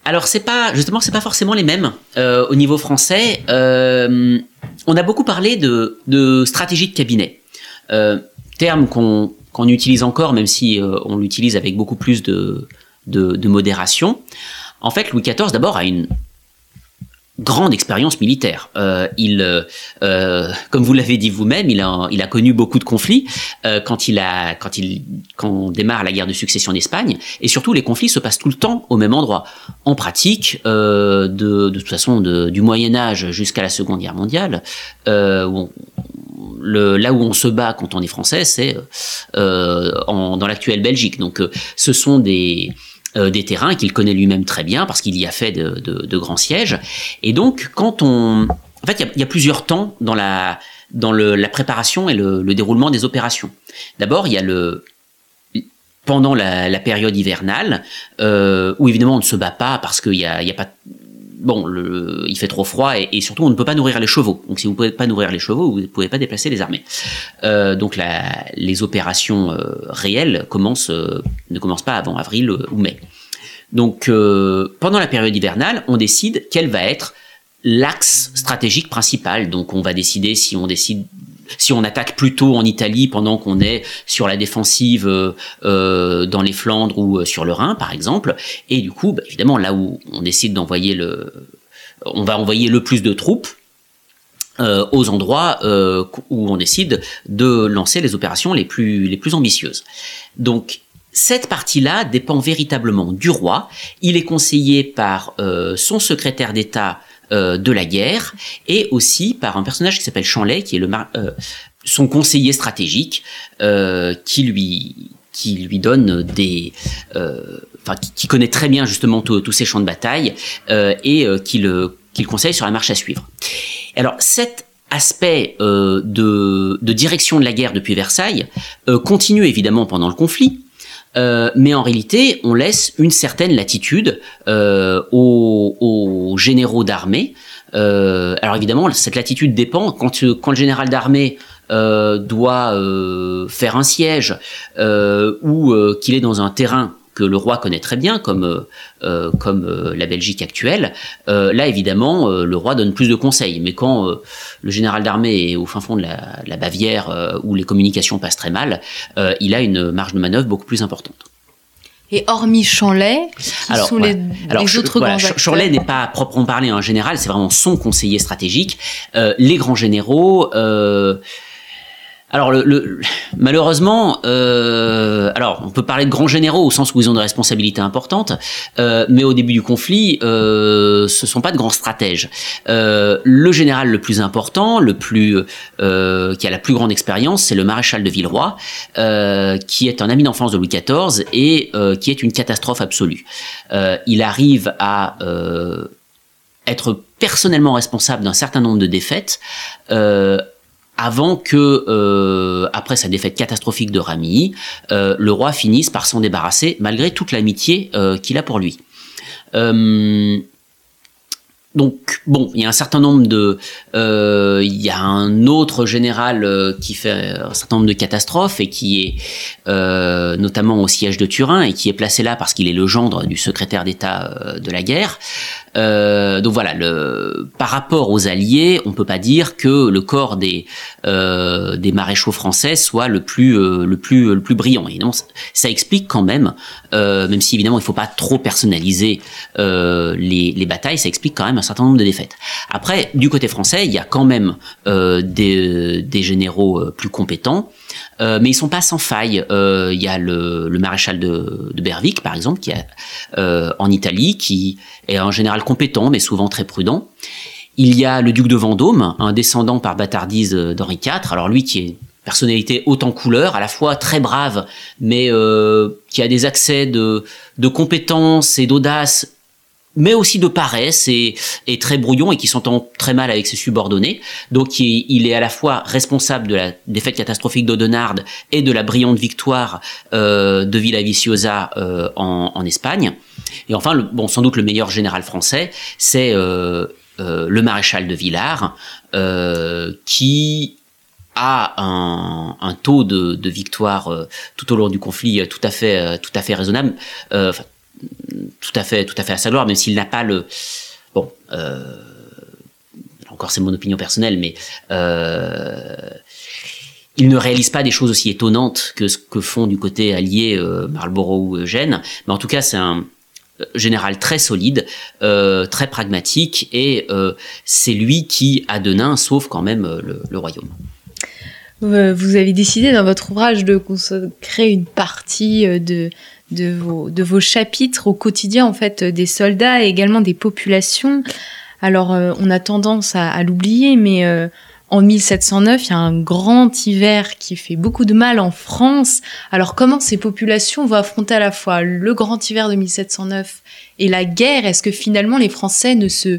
Alors c'est pas justement pas forcément les mêmes euh, au niveau français. Euh, on a beaucoup parlé de, stratégie de cabinet, terme qu'on utilise encore, même si on l'utilise avec beaucoup plus de, de modération. En fait, Louis XIV d'abord a une grande expérience militaire. Euh, il, euh, comme vous l'avez dit vous-même, il a, connu beaucoup de conflits euh, quand il a, quand il, quand on démarre la guerre de succession d'Espagne, et surtout les conflits se passent tout le temps au même endroit. En pratique, de, de toute façon, du Moyen Âge jusqu'à la Seconde Guerre mondiale, où le, là où on se bat quand on est français, c'est dans l'actuelle Belgique. Donc, ce sont des euh, des terrains qu'il connaît lui-même très bien parce qu'il y a fait de, grands sièges. Et donc, quand on... En fait, il y a, plusieurs temps dans la, dans la préparation et le, déroulement des opérations. D'abord, il y a le... Pendant la, période hivernale, euh, où évidemment on ne se bat pas parce qu'il n'y a, y a pas bon, il fait trop froid et, surtout on ne peut pas nourrir les chevaux. Donc si vous ne pouvez pas nourrir les chevaux, vous ne pouvez pas déplacer les armées. Euh, donc les opérations euh, réelles euh, ne commencent pas avant avril ou mai. Donc pendant la période hivernale, on décide quel va être l'axe stratégique principal. Donc on va décider si on décide si on attaque plutôt en Italie pendant qu'on est sur la défensive euh, euh, dans les Flandres ou euh, sur le Rhin, par exemple. Et du coup, bah, évidemment, là où on décide d'envoyer le, on va envoyer le plus de troupes. aux endroits où on décide de lancer les opérations les plus, les plus ambitieuses. Donc, cette partie-là dépend véritablement du roi. Il est conseillé par son secrétaire d'État euh, de la guerre, et aussi par un personnage qui s'appelle Chanlay, qui est le euh, son conseiller stratégique, euh, qui lui qui lui donne des, enfin qui, connaît très bien justement tous ces champs de bataille et qui le qui le conseille sur la marche à suivre. Alors cet aspect de, de, direction de la guerre depuis Versailles continue évidemment pendant le conflit, euh, mais en réalité, on laisse une certaine latitude euh, aux, généraux d'armée. Euh, alors évidemment, cette latitude dépend quand, quand le général d'armée doit faire un siège ou qu'il est dans un terrain que le roi connaît très bien, comme, euh, euh, comme euh, la Belgique actuelle, là évidemment le roi donne plus de conseils. Mais quand le général d'armée est au fin fond de la, Bavière, où les communications passent très mal, il a une marge de manœuvre beaucoup plus importante. Et hormis Chanlay, qui sont les, autres grands Chanlay n'est pas proprement parlé un général, c'est vraiment son conseiller stratégique. les grands généraux, alors, le, malheureusement, euh, alors on peut parler de grands généraux au sens où ils ont des responsabilités importantes, euh, mais au début du conflit, euh, ce sont pas de grands stratèges. Euh, le général le plus important, le plus qui a la plus grande expérience, c'est le maréchal de Villeroy, qui est un ami d'enfance de Louis XIV et qui est une catastrophe absolue. il arrive à être personnellement responsable d'un certain nombre de défaites. Avant que, euh, après sa défaite catastrophique de Ramilly, euh, le roi finisse par s'en débarrasser malgré toute l'amitié euh, qu'il a pour lui. Donc bon, il y a un certain nombre de, il y a un autre général qui fait un certain nombre de catastrophes et qui est notamment au siège de Turin et qui est placé là parce qu'il est le gendre du secrétaire d'État de la guerre. Euh, donc voilà, par rapport aux Alliés, on peut pas dire que le corps des euh, des maréchaux français soit le plus euh, le plus le plus brillant. Et non, ça, explique quand même, euh, même si évidemment il faut pas trop personnaliser euh, les, les batailles, ça explique quand même un certain nombre de défaites. Après, du côté français, il y a quand même des des généraux plus compétents. Euh, mais ils sont pas sans faille. Euh, il y a le, le maréchal de, de, Berwick, par exemple, qui est euh, en Italie, qui est en général compétent, mais souvent très prudent. Il y a le duc de Vendôme, un descendant par bâtardise d'Henri IV. Alors lui, qui est personnalité haute en couleur, à la fois très brave, mais qui a des accès de, de compétence et d'audace mais aussi de paresse et, et, très brouillon et qui s'entend très mal avec ses subordonnés. Donc il, est à la fois responsable de la défaite catastrophique d'Audenard et de la brillante victoire euh, de Villaviciosa euh, en, en, Espagne. Et enfin, le, bon, sans doute le meilleur général français, c'est euh, euh le maréchal de Villars, euh, qui a un, un, taux de, de victoire euh, tout au long du conflit tout à fait, tout à fait raisonnable. Enfin, tout à fait, tout à fait à sa gloire, même s'il n'a pas le bon. Euh, encore c'est mon opinion personnelle, mais euh, il ne réalise pas des choses aussi étonnantes que ce que font du côté allié euh, Marlborough ou Eugène. Mais en tout cas, c'est un général très solide, très pragmatique, et c'est lui qui, à Denain, sauve quand même le, royaume. Vous avez décidé dans votre ouvrage de consacrer une partie de, de, vos, de vos chapitres au quotidien en fait des soldats et également des populations. Alors on a tendance à, l'oublier, mais en 1709, il y a un grand hiver qui fait beaucoup de mal en France. Alors comment ces populations vont affronter à la fois le grand hiver de 1709 et la guerre? Est-ce que finalement les Français ne se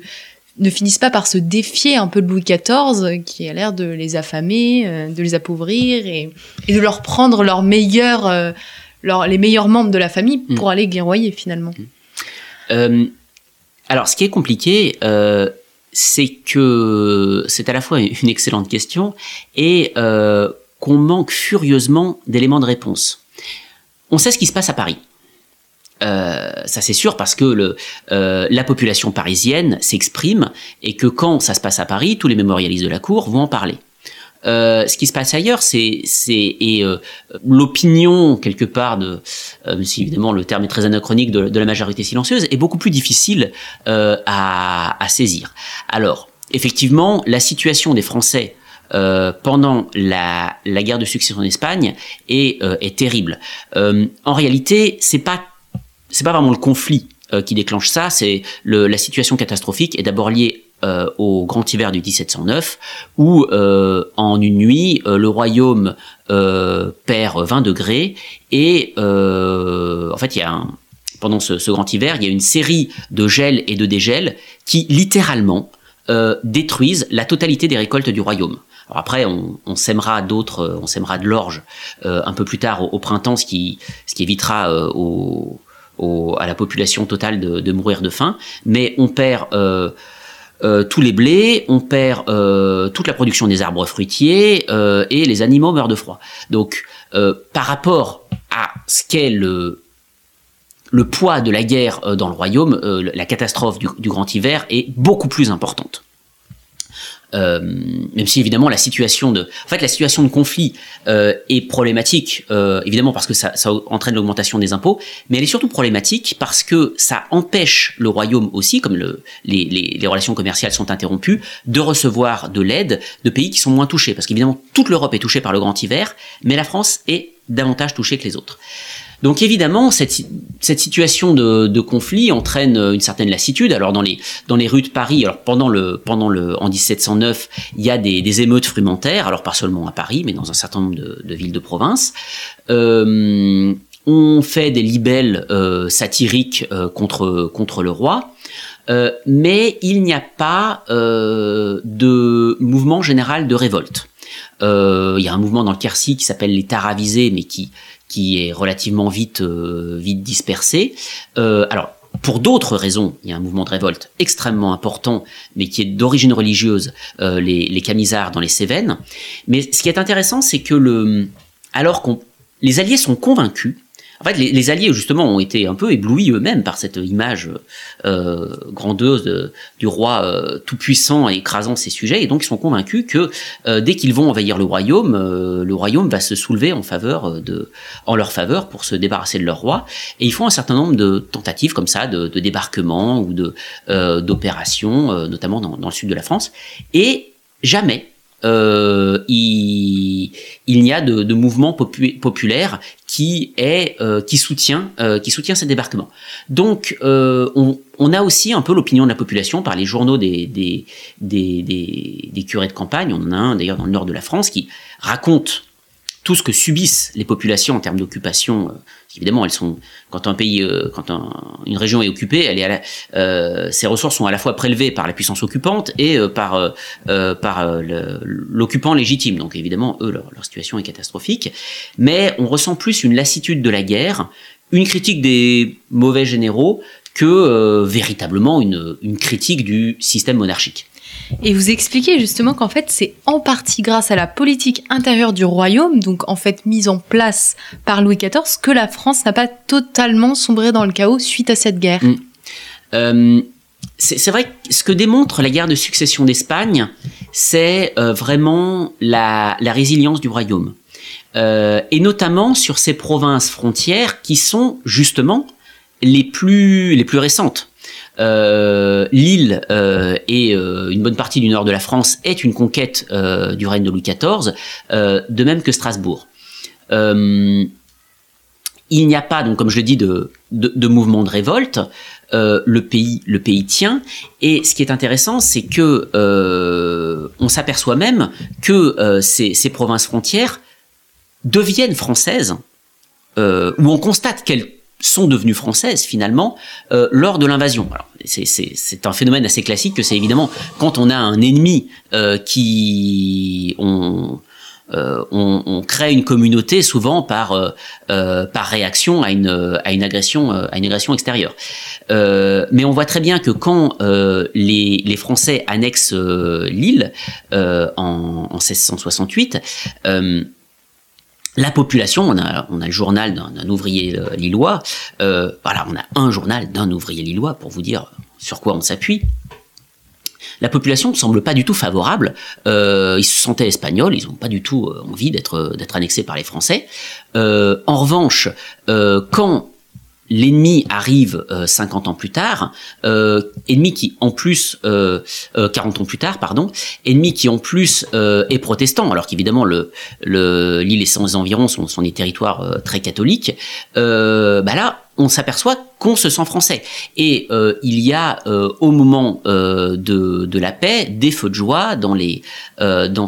ne finissent pas par se défier un peu de Louis XIV, qui a l'air de les affamer, euh, de les appauvrir et, de leur prendre leurs meilleurs, euh, les meilleurs membres de la famille pour mm. aller guerroyer finalement? Mm. Euh, alors, ce qui est compliqué, c'est que c'est à la fois une excellente question et euh, qu'on manque furieusement d'éléments de réponse. On sait ce qui se passe à Paris. Euh, ça c'est sûr parce que euh, la population parisienne s'exprime et que quand ça se passe à Paris, tous les mémorialistes de la cour vont en parler. Euh, ce qui se passe ailleurs, c'est et euh, l'opinion quelque part de, euh, si évidemment le terme est très anachronique de, la majorité silencieuse, est beaucoup plus difficile à, saisir. Alors, effectivement, la situation des Français pendant la, guerre de succession en Espagne est, terrible. En réalité, c'est pas c'est pas vraiment le conflit qui déclenche ça, c'est la situation catastrophique est d'abord liée euh, au grand hiver du 1709, où euh, en une nuit, euh, le royaume perd 20 degrés et en fait, il y a pendant ce, grand hiver, il y a une série de gels et de dégels qui littéralement détruisent la totalité des récoltes du royaume. Après, on, sèmera d'autres, on sèmera de l'orge un peu plus tard au, printemps, ce qui, évitera à la population totale de, mourir de faim. Mais on perd tous les blés, on perd euh, toute la production des arbres fruitiers euh, et les animaux meurent de froid. Donc, par rapport à ce qu'est le, le poids de la guerre dans le royaume, la catastrophe du, grand hiver est beaucoup plus importante. Euh, même si évidemment la situation de, en fait la situation de conflit euh, est problématique euh, évidemment parce que ça, entraîne l'augmentation des impôts, mais elle est surtout problématique parce que ça empêche le royaume aussi, comme le, les, les, les, relations commerciales sont interrompues, de recevoir de l'aide de pays qui sont moins touchés, parce qu'évidemment toute l'Europe est touchée par le grand hiver, mais la France est davantage touchée que les autres. Donc évidemment, cette, cette situation de, de, conflit entraîne une certaine lassitude. Alors dans les, dans les rues de Paris, alors pendant le, pendant le, en 1709, il y a des, des émeutes frumentaires, alors pas seulement à Paris, mais dans un certain nombre de, de villes de province. Euh, on fait des libelles euh, satiriques euh, contre, contre le roi. Euh, mais il n'y a pas euh, de mouvement général de révolte. Euh, il y a un mouvement dans le Quercy qui s'appelle les Taravisés, mais qui qui est relativement vite, euh, vite dispersé. Euh, alors, pour d'autres raisons, il y a un mouvement de révolte extrêmement important, mais qui est d'origine religieuse, euh, les, les Camisards dans les Cévennes. Mais ce qui est intéressant, c'est que le, alors qu'on, les Alliés sont convaincus en fait, les, Alliés, justement, ont été un peu éblouis eux-mêmes par cette image euh, grandeuse du roi euh, tout-puissant écrasant ses sujets, et donc ils sont convaincus que euh, dès qu'ils vont envahir le royaume, euh, le royaume va se soulever en faveur de, en leur faveur pour se débarrasser de leur roi, et ils font un certain nombre de tentatives comme ça, de, de débarquement ou de d'opérations, notamment dans, dans le sud de la France, et jamais euh, il, n'y a de, mouvement populaire qui est euh, qui soutient euh, qui soutient ces débarquements. Donc on, a aussi un peu l'opinion de la population par les journaux des des, des, curés de campagne. On en a un d'ailleurs dans le nord de la France qui raconte tout ce que subissent les populations en termes d'occupation, évidemment, elles sont quand un pays, euh, quand un, une région est occupée, elle euh, ses ressources sont à la fois prélevées par la puissance occupante et euh, par l'occupant légitime. Donc évidemment, eux, leur, situation est catastrophique. Mais on ressent plus une lassitude de la guerre, une critique des mauvais généraux que véritablement une critique du système monarchique. Et vous expliquez justement qu'en fait, c'est en partie grâce à la politique intérieure du royaume, donc en fait mise en place par Louis XIV, que la France n'a pas totalement sombré dans le chaos suite à cette guerre. Mm. Euh, c'est vrai que ce que démontre la guerre de succession d'Espagne, c'est euh, vraiment la, résilience du royaume. Euh, et notamment sur ces provinces frontières qui sont justement les plus les plus récentes. L'île et une bonne partie du nord de la France est une conquête du règne de Louis XIV, de même que Strasbourg. il n'y a pas, donc comme je le dis, de, mouvement de révolte. Euh, le pays le pays tient et ce qui est intéressant c'est que euh, on s'aperçoit même que euh, ces, ces, provinces frontières deviennent françaises où on constate qu'elles sont devenues françaises finalement lors de l'invasion. C'est un phénomène assez classique que c'est évidemment quand on a un ennemi qui on, euh, on, on, crée une communauté souvent par euh, euh par réaction à une à une agression euh, à une agression extérieure. mais on voit très bien que quand les, les Français annexent l'île en, en 1668 la population, on a, on a le journal d'un ouvrier lillois, euh, voilà, on a un journal d'un ouvrier lillois pour vous dire sur quoi on s'appuie la population ne semble pas du tout favorable. Euh, ils se sentaient espagnols, ils n'ont pas du tout euh, envie d'être annexés par les Français. Euh, en revanche, quand l'ennemi arrive 50 ans plus tard, ennemi qui en plus 40 ans plus tard, pardon, ennemi qui en plus est protestant, alors qu'évidemment le l'île et ses environs sont, sont des territoires très catholiques. bah là, on s'aperçoit qu'on se sent français. Et euh, il y a euh, au moment euh, de, la paix des feux de joie dans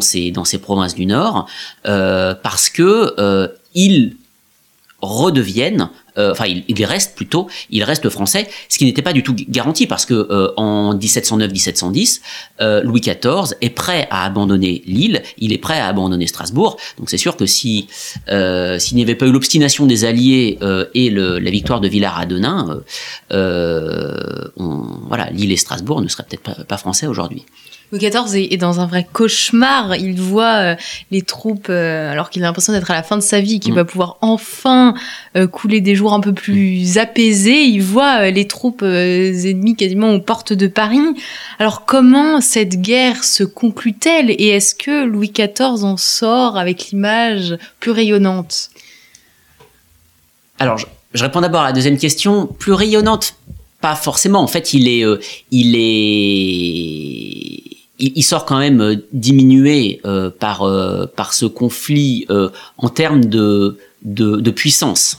ces dans ces provinces du Nord parce que ils redeviennent euh, enfin il, reste plutôt, il reste français, ce qui n'était pas du tout garanti parce que euh, en 1709-1710, euh, Louis XIV est prêt à abandonner l'île, il est prêt à abandonner Strasbourg. Donc c'est sûr que si s'il n'y avait pas eu l'obstination des Alliés et le, la victoire de Villars à Denain, voilà, l'île et Strasbourg ne seraient peut-être pas, pas français aujourd'hui. Louis XIV est, dans un vrai cauchemar. Il voit euh, les troupes, euh, alors qu'il a l'impression d'être à la fin de sa vie, qu'il mm. va pouvoir enfin euh, couler des jours un peu plus apaisés. Il voit les troupes ennemies quasiment aux portes de Paris. Alors comment cette guerre se conclut-elle? Et est-ce que Louis XIV en sort avec l'image plus rayonnante? Alors, je, je réponds d'abord à la deuxième question. Plus rayonnante, pas forcément. En fait, il est, il est il, sort quand même euh, diminué euh, par euh, par ce conflit en termes de de, puissance.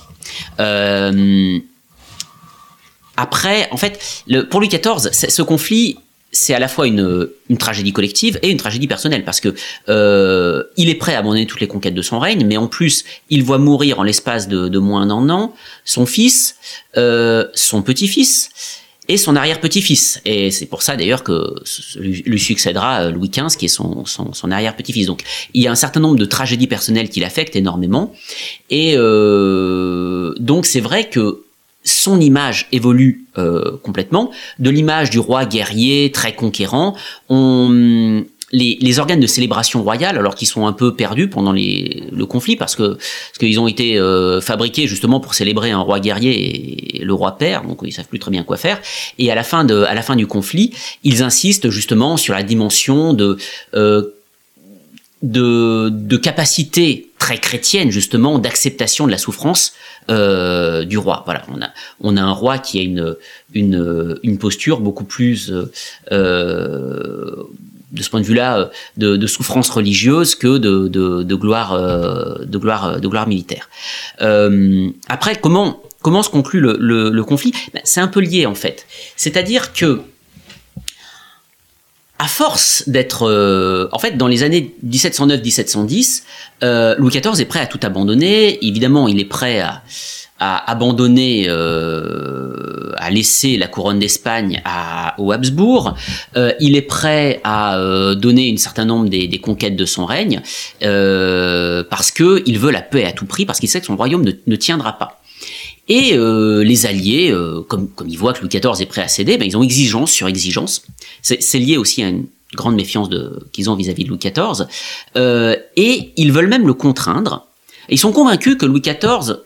après, en fait, pour Louis XIV, ce conflit c'est à la fois une, tragédie collective et une tragédie personnelle parce que il est prêt à abandonner toutes les conquêtes de son règne, mais en plus il voit mourir en l'espace de, moins d'un an son fils, son petit-fils et son arrière-petit-fils. Et c'est pour ça d'ailleurs que lui succédera euh, Louis XV, qui est son, arrière-petit-fils. Donc il y a un certain nombre de tragédies personnelles qui l'affectent énormément. Et euh, donc c'est vrai que son image évolue euh, complètement. De l'image du roi guerrier, très conquérant, on les, organes de célébration royale, alors qu'ils sont un peu perdus pendant le conflit, parce que parce qu'ils ont été euh, fabriqués justement pour célébrer un roi guerrier et le roi père, donc ils savent plus très bien quoi faire. Et à la fin de à la fin du conflit, ils insistent justement sur la dimension de euh, de, de capacité très chrétienne justement d'acceptation de la souffrance euh, du roi. Voilà, on a on a un roi qui a une une, posture beaucoup plus euh, de ce point de vue-là euh, de, de, souffrance religieuse que de, gloire euh, de gloire de gloire militaire. Euh, après, comment comment se conclut le, conflit? Ben, C'est un peu lié en fait. C'est-à-dire que à force d'être, en fait, dans les années 1709-1710, euh, Louis XIV est prêt à tout abandonner. Évidemment, il est prêt à, à abandonner, euh, à laisser la couronne d'Espagne au Habsbourg. Euh, il est prêt à euh, donner un certain nombre des, des, conquêtes de son règne euh, parce que il veut la paix à tout prix, parce qu'il sait que son royaume ne, ne tiendra pas. Et euh, les alliés, comme, comme ils voient que Louis XIV est prêt à céder, ben, ils ont exigence sur exigence. C'est lié aussi à une grande méfiance qu'ils ont vis-à-vis -vis de Louis XIV. et ils veulent même le contraindre. ils sont convaincus que Louis XIV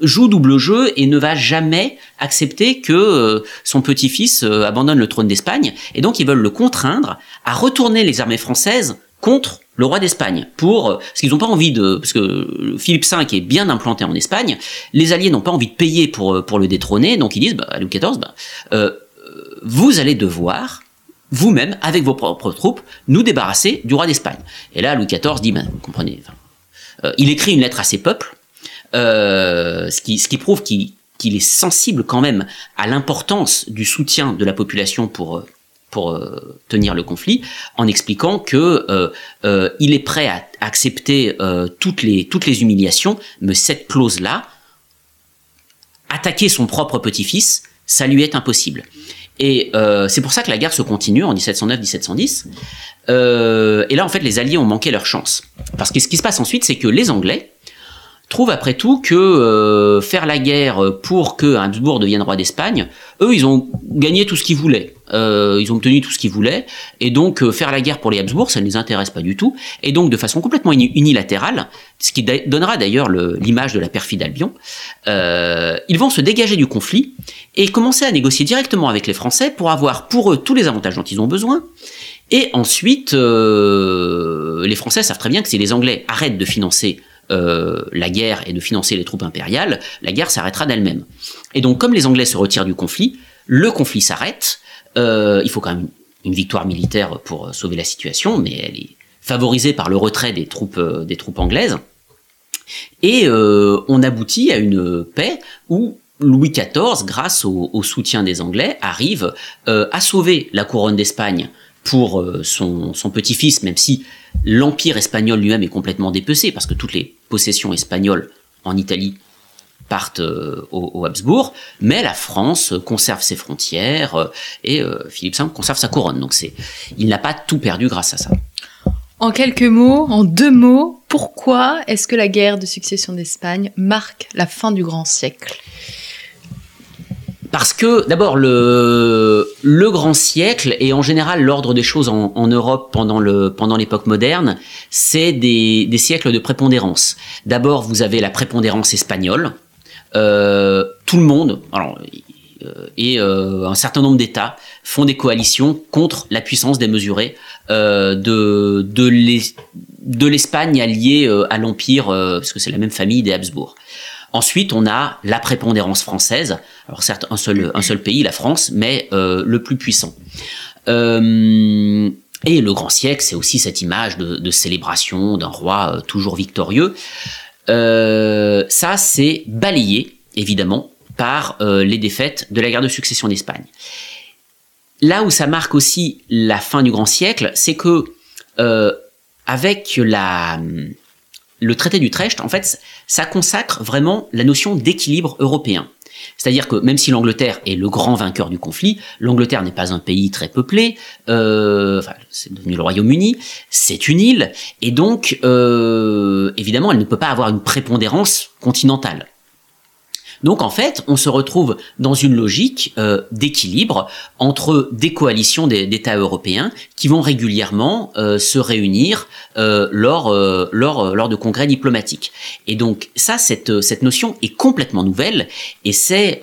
joue double jeu et ne va jamais accepter que euh, son petit-fils euh, abandonne le trône d'Espagne. Et donc ils veulent le contraindre à retourner les armées françaises contre le roi d'Espagne pour parce qu'ils n'ont pas envie de parce que Philippe V est bien implanté en Espagne, les alliés n'ont pas envie de payer pour le détrôner, donc ils disent bah, à Louis XIV, bah, euh, vous allez devoir vous-même, avec vos propres troupes, nous débarrasser du roi d'Espagne. Et là, Louis XIV dit, ben, vous comprenez, euh, il écrit une lettre à ses peuples, euh, ce, qui, ce qui prouve qu'il est sensible quand même à l'importance du soutien de la population pour euh, pour euh, tenir le conflit, en expliquant que euh, euh, il est prêt à accepter toutes les toutes les humiliations, mais cette clause là, attaquer son propre petit-fils, ça lui est impossible. Et c'est pour ça que la guerre se continue en 1709-1710. et là, en fait, les Alliés ont manqué leur chance. Parce que ce qui se passe ensuite, c'est que les Anglais, trouve après tout que euh, faire la guerre pour que Habsbourg devienne roi d'Espagne, eux, ils ont gagné tout ce qu'ils voulaient. Euh, ils ont obtenu tout ce qu'ils voulaient. Et donc, euh, faire la guerre pour les Habsbourg, ça ne les intéresse pas du tout. Et donc, de façon complètement unilatérale, ce qui donnera d'ailleurs l'image de la perfide Albion, ils vont se dégager du conflit et commencer à négocier directement avec les Français pour avoir pour eux tous les avantages dont ils ont besoin. Et ensuite, les Français savent très bien que si les Anglais arrêtent de financer euh, la guerre et de financer les troupes impériales, la guerre s'arrêtera d'elle-même. Et donc, comme les Anglais se retirent du conflit, le conflit s'arrête. Euh, il faut quand même une victoire militaire pour euh, sauver la situation, mais elle est favorisée par le retrait des troupes, anglaises. Et on aboutit à une paix où Louis XIV, grâce au, soutien des Anglais, arrive à sauver la couronne d'Espagne pour son petit-fils, même si l'empire espagnol lui-même est complètement dépecé, parce que toutes les possessions espagnoles en Italie partent euh, au, Habsbourg, mais la France conserve ses frontières euh, et euh, Philippe V conserve sa couronne. Donc c'est, il n'a pas tout perdu grâce à ça. En quelques mots, en deux mots, pourquoi est-ce que la guerre de succession d'Espagne marque la fin du grand siècle? Parce que d'abord le, le grand siècle et en général l'ordre des choses en, en, Europe pendant le pendant l'époque moderne, c'est des, des, siècles de prépondérance. D'abord vous avez la prépondérance espagnole. Euh, tout le monde, alors, euh, et euh, un certain nombre d'États font des coalitions contre la puissance démesurée euh, de de l'Espagne alliée euh, à l'empire, parce que c'est la même famille des Habsbourg. Ensuite, on a la prépondérance française. Alors certes, un seul, un seul pays, la France, mais euh, le plus puissant. Euh, et le grand siècle, c'est aussi cette image de, célébration d'un roi euh, toujours victorieux. ça, c'est balayé, évidemment, par les défaites de la guerre de succession d'Espagne. Là où ça marque aussi la fin du grand siècle, c'est que avec la, le traité d'Utrecht, en fait, ça consacre vraiment la notion d'équilibre européen. C'est-à-dire que même si l'Angleterre est le grand vainqueur du conflit, l'Angleterre n'est pas un pays très peuplé, euh, enfin, c'est devenu le Royaume-Uni, c'est une île, et donc euh, évidemment elle ne peut pas avoir une prépondérance continentale. Donc en fait, on se retrouve dans une logique euh, d'équilibre entre des coalitions d'États européens qui vont régulièrement euh, se réunir euh, lors, lors, lors de congrès diplomatiques. Et donc ça, cette, cette notion est complètement nouvelle et c'est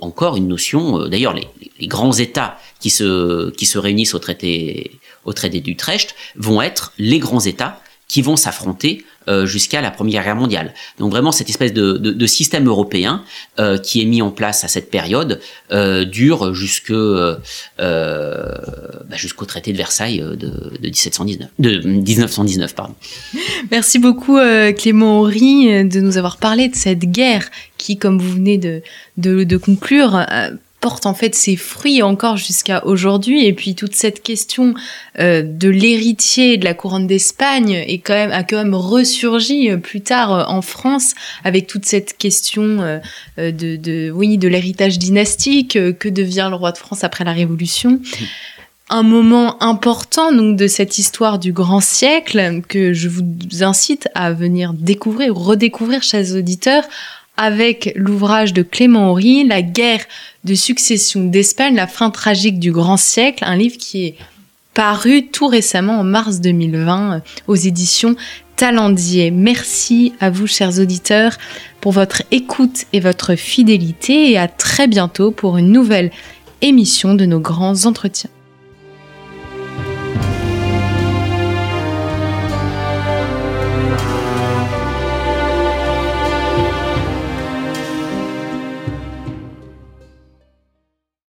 encore une notion, d'ailleurs les, les, grands États qui se, qui se réunissent au traité, au traité d'Utrecht vont être les grands États qui vont s'affronter euh, jusqu'à la Première Guerre mondiale. Donc vraiment cette espèce de, de, de système européen euh, qui est mis en place à cette période euh, dure jusque euh, bah, jusqu'au traité de Versailles de, de 1719, de 1919 pardon. Merci beaucoup Clément Horry de nous avoir parlé de cette guerre qui, comme vous venez de, de, de conclure, porte en fait ses fruits encore jusqu'à aujourd'hui. Et puis toute cette question euh, de l'héritier de la couronne d'Espagne est quand même a quand même ressurgi euh, plus tard euh, en France avec toute cette question de, oui de l'héritage dynastique. que devient le roi de France après la Révolution un moment important donc de cette histoire du grand siècle que je vous incite à venir découvrir ou redécouvrir chers auditeurs avec l'ouvrage de Clément Horry, La guerre de succession d'Espagne, la fin tragique du grand siècle, un livre qui est paru tout récemment en mars 2020 aux éditions Talendier. Merci à vous, chers auditeurs, pour votre écoute et votre fidélité et à très bientôt pour une nouvelle émission de nos grands entretiens.